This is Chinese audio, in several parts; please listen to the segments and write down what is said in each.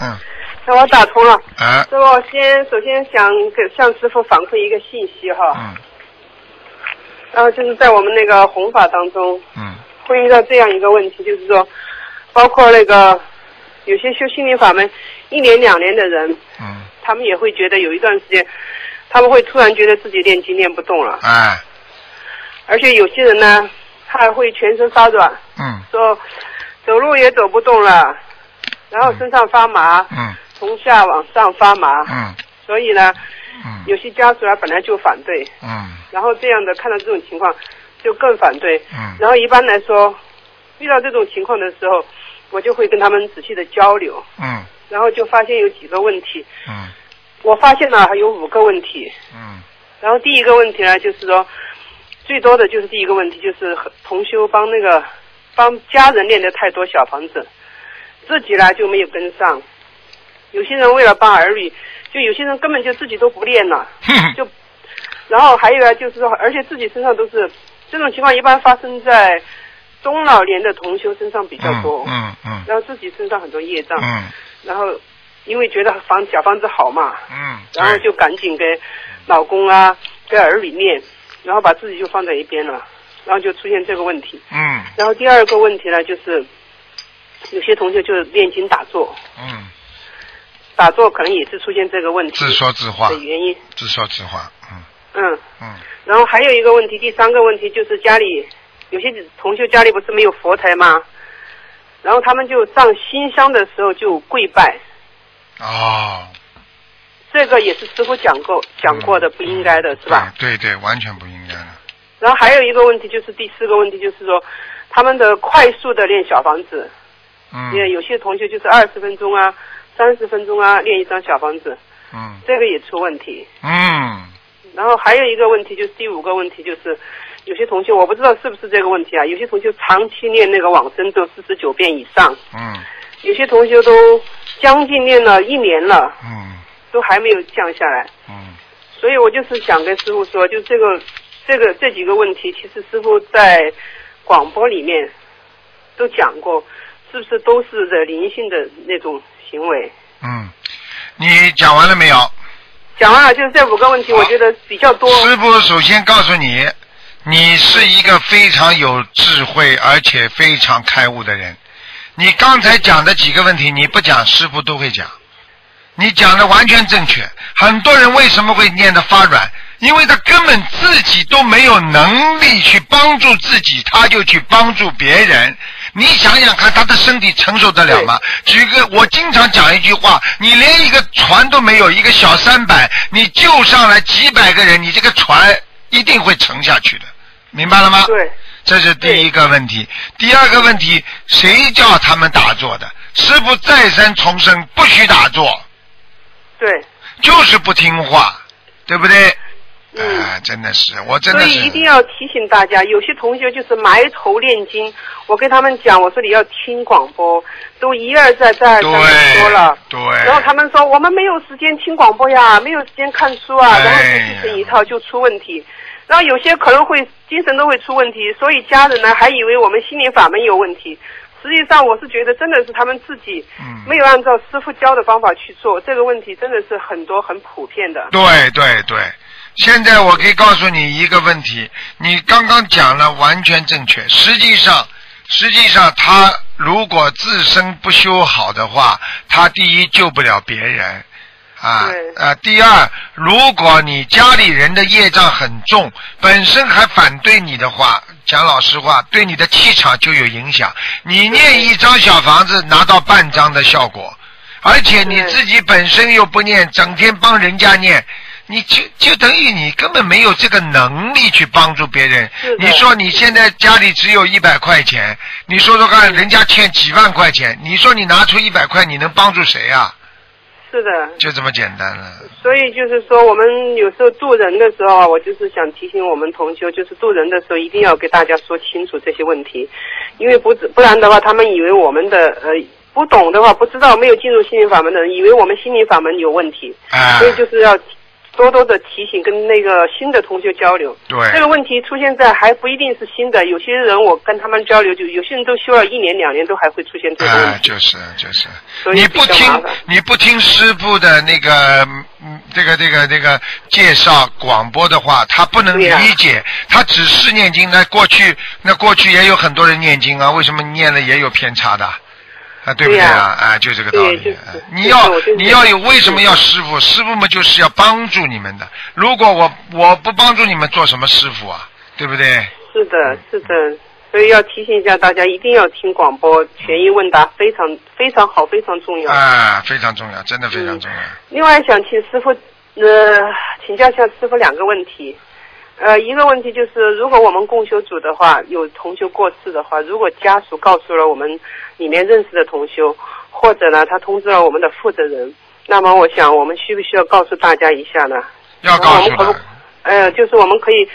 嗯，那我打通了。哎，师傅，先首先想给向师傅反馈一个信息哈，嗯。然后就是在我们那个弘法当中，嗯。会遇到这样一个问题，就是说，包括那个有些修心灵法门一年两年的人，嗯，他们也会觉得有一段时间，他们会突然觉得自己练经练不动了，哎，而且有些人呢，他还会全身发软，嗯。说走路也走不动了，然后身上发麻，嗯。从下往上发麻，嗯。所以呢，嗯。有些家属啊本来就反对，嗯。然后这样的看到这种情况就更反对，嗯。然后一般来说，遇到这种情况的时候，我就会跟他们仔细的交流，嗯。然后就发现有几个问题，嗯。我发现了还有五个问题，嗯。然后第一个问题呢就是说，最多的就是第一个问题就是和同修帮那个帮家人练的太多小房子，自己呢就没有跟上，有些人为了帮儿女，就有些人根本就自己都不练了。就，然后还有呢，就是说，而且自己身上都是这种情况，一般发生在中老年的同修身上比较多，嗯嗯然后自己身上很多业障，嗯。然后因为觉得房小房子好嘛，嗯，然后就赶紧给老公啊、给儿女念，然后把自己就放在一边了，然后就出现这个问题。嗯。然后第二个问题呢，就是有些同学就是练经打坐，嗯，打坐可能也是出现这个问题。自说自话。的，原因。自说自话，嗯。嗯。嗯。然后还有一个问题，第三个问题就是家里有些同学家里不是没有佛台吗？然后他们就上新香的时候就跪拜，哦，这个也是师傅讲过讲过的，不应该的是吧？对对对，完全不应该的，然后还有一个问题就是第四个问题就是说，他们的快速的练小房子，嗯。因为有些同学就是二十分钟啊、三十分钟啊练一张小房子，嗯。这个也出问题。嗯。然后还有一个问题就是第五个问题就是，有些同学我不知道是不是这个问题啊，有些同学长期练那个往生咒四十九遍以上，嗯。有些同学都将近练了一年了，嗯。都还没有降下来。嗯。所以我就是想跟师傅说，就这个这个这几个问题，其实师傅在广播里面都讲过，是不是都是的灵性的那种行为？嗯，你讲完了没有？讲完了，就是这五个问题，我觉得比较多。师傅首先告诉你，你是一个非常有智慧而且非常开悟的人。你刚才讲的几个问题，你不讲，师傅都会讲。你讲的完全正确。很多人为什么会念得发软？因为他根本自己都没有能力去帮助自己，他就去帮助别人。你想想看，他的身体承受得了吗？举个，我经常讲一句话：你连一个船都没有，一个小三板，你救上来几百个人，你这个船一定会沉下去的，明白了吗？对，这是第一个问题。第二个问题，谁叫他们打坐的？师傅再三重申，不许打坐，对，就是不听话，对不对？嗯。啊，真的是，我真所的是。以一定要提醒大家，有些同学就是埋头练经。我跟他们讲，我说你要听广播，都一而再再而三的说了。对。然后他们说我们没有时间听广播呀，没有时间看书啊，然后就自成一套就出问题。然后有些可能会精神都会出问题，所以家人呢还以为我们心灵法门有问题。实际上我是觉得真的是他们自己嗯没有按照师傅教的方法去做，这个问题真的是很多很普遍的。对对对，现在我可以告诉你一个问题，你刚刚讲了完全正确。实际上，实际上他如果自身不修好的话，他第一救不了别人。啊对，呃，第二，如果你家里人的业障很重，本身还反对你的话，讲老实话，对你的气场就有影响。你念一张小房子，拿到半张的效果，而且你自己本身又不念，整天帮人家念，你就就等于你根本没有这个能力去帮助别人。你说你现在家里只有一百块钱，你说说看，人家欠几万块钱，你说你拿出一百块，你能帮助谁啊？是的，就这么简单了。所以就是说，我们有时候渡人的时候啊，我就是想提醒我们同修，就是渡人的时候一定要给大家说清楚这些问题，因为不不然的话，他们以为我们的呃不懂的话，不知道没有进入心灵法门的人，以为我们心灵法门有问题，啊。所以就是要多多的提醒，跟那个新的同学交流。对这个问题出现在还不一定是新的，有些人我跟他们交流，就有些人都修了一年两年，都还会出现这个问哎，题。就是就是，你不听你不听师傅的那个嗯这个这个这个介绍广播的话，他不能理解，他只是念经。那过去那过去也有很多人念经啊，为什么念了也有偏差的？啊，对不对对啊？啊，就这个道理。你要你要有为什么要师傅？师傅嘛就是要帮助你们的。如果我我不帮助你们，做什么师傅啊？对不对？是的，是的，所以要提醒一下大家，一定要听广播，权益问答非常非常好，非常重要。啊，非常重要，真的非常重要。另外想请师傅呃请教一下师傅两个问题。呃，一个问题就是，如果我们共修组的话，有同修过世的话，如果家属告诉了我们里面认识的同修，或者呢他通知了我们的负责人，那么我想我们需不需要告诉大家一下呢？要告诉他。呃，就是我们可以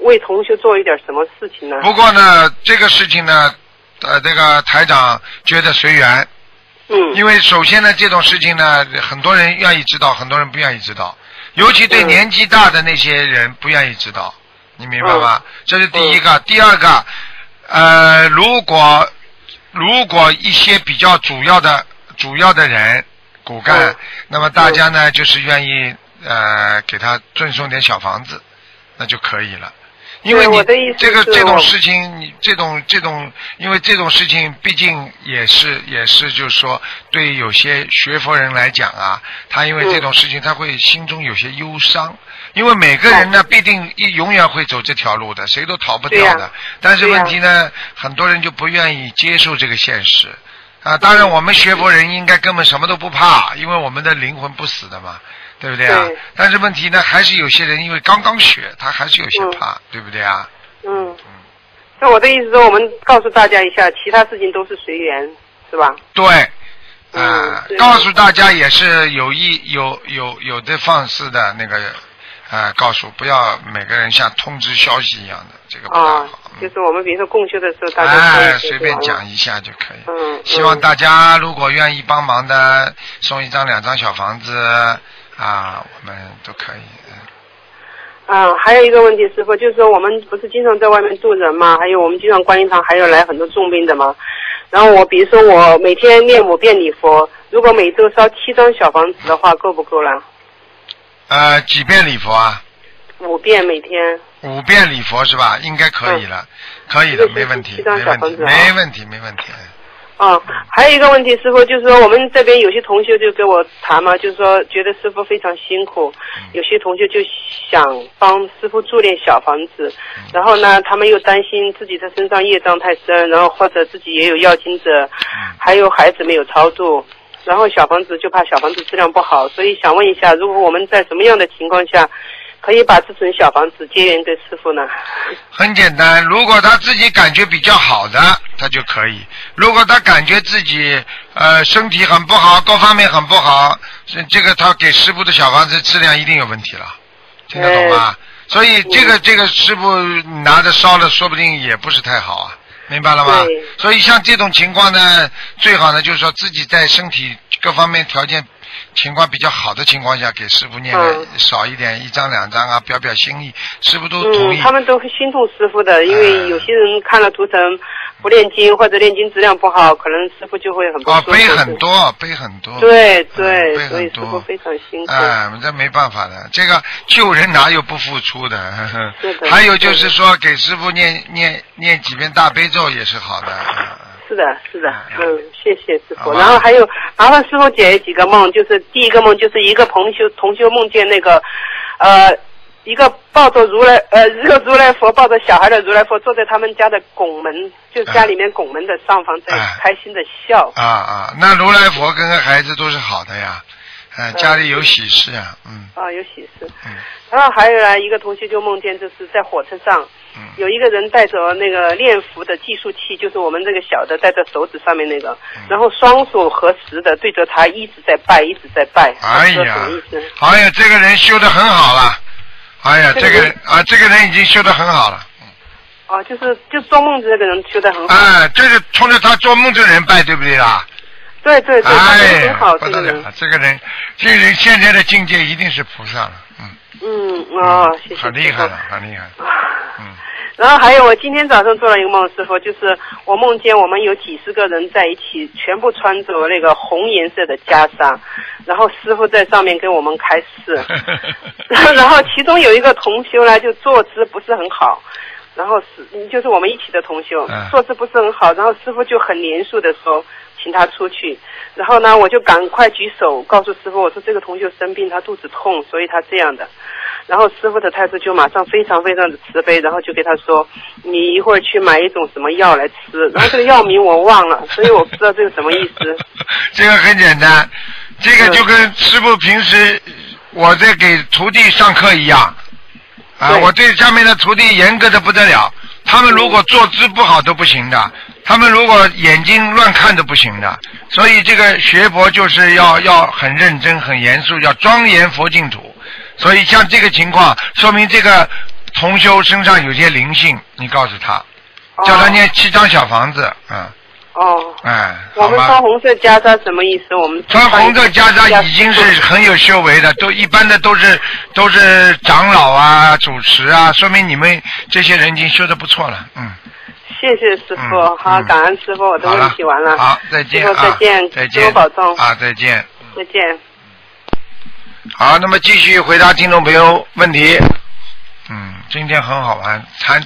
为同修做一点什么事情呢？不过呢，这个事情呢，呃，这个台长觉得随缘，嗯，因为首先呢，这种事情呢，很多人愿意知道，很多人不愿意知道，尤其对嗯年纪大的那些人不愿意知道，你明白吗？嗯。这是第一个，第二个，呃，如果如果一些比较主要的主要的人骨干，嗯。那么大家呢就是愿意呃给他赠送点小房子，那就可以了。因为你对我的意思这个这种事情，你这种这种，因为这种事情毕竟也是也是，就是说，对有些学佛人来讲啊，他因为这种事情，他会心中有些忧伤。因为每个人呢，必定一永远会走这条路的，谁都逃不掉的。但是问题呢，很多人就不愿意接受这个现实。啊，当然我们学佛人应该根本什么都不怕，因为我们的灵魂不死的嘛，对不对啊？对但是问题呢，还是有些人因为刚刚学，他还是有些嗯怕，对不对啊？嗯，那我的意思说，我们告诉大家一下，其他事情都是随缘，是吧？对，嗯啊、对告诉大家也是有意有有有的放肆的那个，啊，告诉不要每个人像通知消息一样的，这个不大啊好。，就是我们比如说共修的时候，大家哎，随便讲一下就可以。嗯，希望嗯大家如果愿意帮忙的，送一张两张小房子啊，我们都可以。嗯啊，还有一个问题，师傅，就是说我们不是经常在外面渡人嘛，还有我们经常观音堂还有来很多重病的嘛。然后我比如说我每天念五遍礼佛，如果每周烧七张小房子的话，够不够啦？呃，几遍礼佛啊？五遍每天。五遍礼佛是吧？应该可以了，可以的，没问题没问题，没问题，没问题。哦，还有一个问题，师傅就是说，我们这边有些同学就跟我谈嘛，就是说觉得师傅非常辛苦，有些同学就想帮师傅住点小房子，然后呢，他们又担心自己的身上业障太深，然后或者自己也有要经者，还有孩子没有超度，然后小房子就怕小房子质量不好，所以想问一下，如果我们在什么样的情况下可以把这种小房子结缘给师傅呢？很简单，如果他自己感觉比较好的，他就可以；如果他感觉自己呃身体很不好，各方面很不好，是这个他给师傅的小房子质量一定有问题了，听得懂吗？所以这个这个师傅拿着烧了，说不定也不是太好啊，明白了吗？所以像这种情况呢，最好呢就是说自己在身体各方面条件情况比较好的情况下，给师傅念少一点，一张两张啊，表表心意，师傅都同意。嗯，他们都会心痛师傅的，因为哎有些人看了图腾不练经或者练经质量不好，可能师傅就会很不舒哦，服。背很多，背很多。对嗯对，背所以。师傅非常辛苦。哎，这没办法的，这个救人哪有不付出的？呵 呵是的 还有就是说，给师傅念念念几遍大悲咒也是好的。嗯是的，是的，嗯嗯，谢谢师傅。然后还有麻烦师傅解几个梦，就是第一个梦就是一个同修同修梦见那个，呃，一个抱着如来呃一个如来佛抱着小孩的如来佛坐在他们家的拱门，就是家里面拱门的上方在哎开心的笑。啊啊，那如来佛跟个孩子都是好的呀，哎，家里有喜事啊，嗯。啊，有喜事。嗯。然后还有呢，一个同学就梦见就是在火车上，嗯。有一个人带着那个念符的计数器，就是我们这个小的戴在手指上面那个，嗯。然后双手合十的对着他一直在拜，一直在拜。哎呀。么意思？，哎呀，这个人修的很好了，哎呀，这个啊，这个人已经修得很好了。哦，就是就做梦这个人修得很好。哎，就是冲着他做梦这个人拜，对不对啦？对对对，哎很好，，这个人了，，这个人，这个人现在的境界一定是菩萨了，嗯，嗯哦，谢谢很厉害师了，很厉害，嗯，然后还有，我今天早上做了一个梦，师傅，就是我梦见我们有几十个人在一起，全部穿着那个红颜色的袈裟，然后师傅在上面给我们开示，然后其中有一个同修呢，就坐姿不是很好，然后是就是我们一起的同修嗯，坐姿不是很好，然后师傅就很严肃的说，请他出去，然后呢，我就赶快举手告诉师傅，我说这个同学生病，他肚子痛，所以他这样的。然后师傅的态度就马上非常非常的慈悲，然后就给他说，你一会儿去买一种什么药来吃，然后这个药名我忘了，所以我不知道这个什么意思。这个很简单，这个就跟师傅平时我在给徒弟上课一样，啊，对。我对下面的徒弟严格的不得了，他们如果坐姿不好都不行的，他们如果眼睛乱看都不行的，所以这个学佛就是要要很认真、很严肃，要庄严佛净土。所以像这个情况，说明这个同修身上有些灵性，你告诉他，叫他念七张小房子，嗯，哦，哎，我？们穿红色袈裟什么意思？我们穿红色袈裟已经是很有修为的，都一般的都是都是长老啊、主持啊，说明你们这些人已经修的不错了，嗯。谢谢师傅，嗯好，嗯感恩师傅，我的好问题完了。好，再见师傅啊，再见，师再见，傅保重，啊，再见。再见。好，那么继续回答听众朋友问题。嗯，今天很好玩，谈